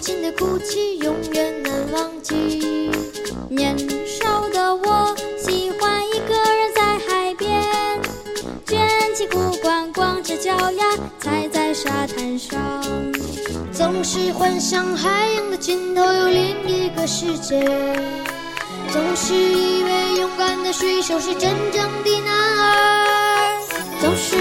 亲的哭泣永远难忘记。年少的我喜欢一个人在海边，卷起裤管，光着脚丫踩在沙滩上，总是幻想海洋的尽头有另一个世界，总是以为勇敢的水手是真正的男儿，总是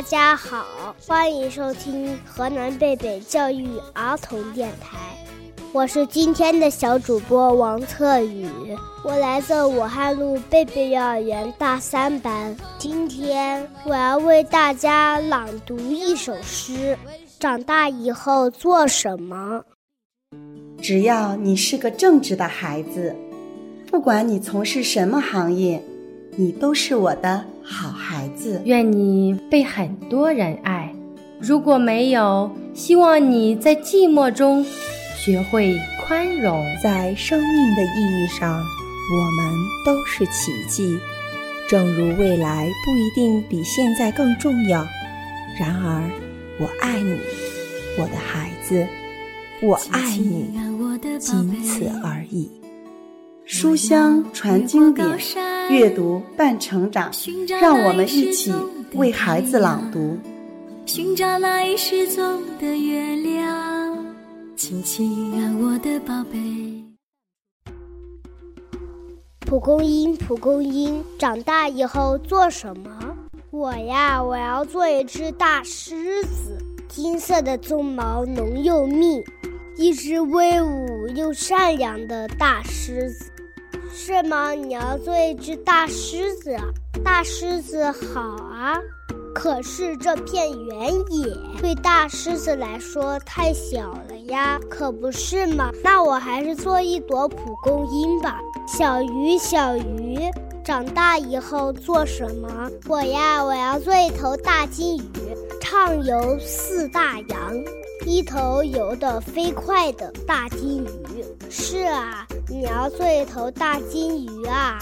大家好，欢迎收听河南贝贝教育儿童电台，我是今天的小主播王策宇，我来自武汉路贝贝幼儿园大三班。今天我要为大家朗读一首诗：长大以后做什么？只要你是个正直的孩子，不管你从事什么行业，你都是我的好孩子。愿你被很多人爱。如果没有，希望你在寂寞中学会宽容。在生命的意义上，我们都是奇迹。正如未来不一定比现在更重要，然而，我爱你，我的孩子，我爱你，仅此而已。书香传经典，阅读伴成长。让我们一起为孩子朗读。寻找那已失踪的月亮，亲亲啊，我的宝贝。蒲公英，蒲公英，长大以后做什么？我呀，我要做一只大狮子，金色的鬃毛浓又密，一只威武又善良的大狮子。是吗？你要做一只大狮子？大狮子好啊，可是这片原野对大狮子来说太小了呀，可不是吗？那我还是做一朵蒲公英吧。小鱼，小鱼，长大以后做什么？我呀，我要做一头大金鱼，畅游四大洋，一头游得飞快的大金鱼。是啊，你要做一头大金鱼啊，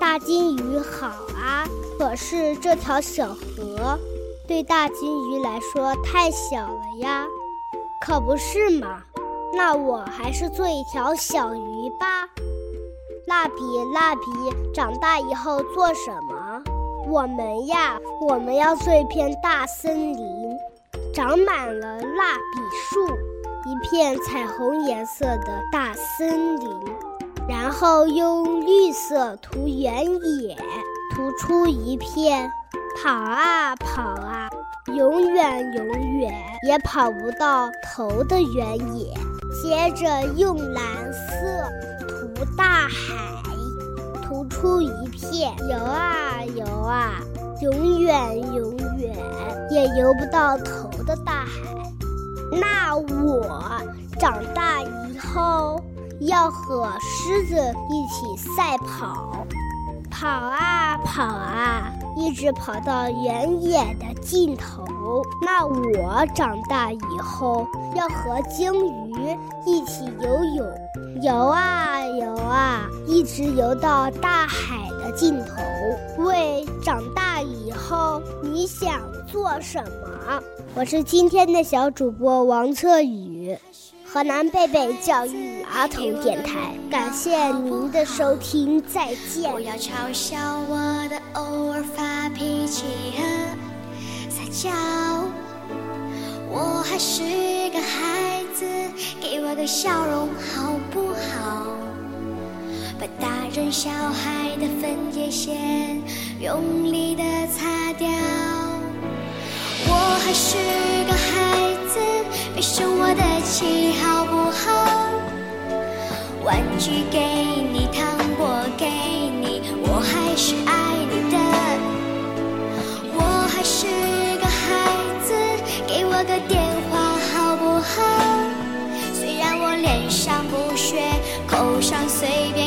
大金鱼好啊。可是这条小河对大金鱼来说太小了呀，可不是嘛？那我还是做一条小鱼吧。蜡笔，蜡笔，长大以后做什么？我们呀，我们要做一片大森林，长满了蜡笔树，一片彩虹颜色的大森林，然后用绿色涂原野，涂出一片跑啊跑啊，永远永远也跑不到头的原野。接着用蓝色涂大海，涂出一片游啊游啊，永远永远也游不到头的大海。那我长大以后要和狮子一起赛跑，跑啊跑啊，一直跑到原野的尽头。那我长大以后要和鲸鱼一起游泳，游啊游啊，一直游到大海的尽头。喂，长大以后你想做什么？我是今天的小主播王策宇，河南贝贝教育儿童电台，感谢您的收听，再见。不要嘲笑我的偶尔发脾气和撒娇，我还是个孩子，给我个笑容好不好？把大人小孩的分界线用力的擦掉。我还是个孩子别生我的气好不好玩具给你糖果给你我还是爱你的我还是个孩子给我个电话好不好？虽然我脸上不屑口上随便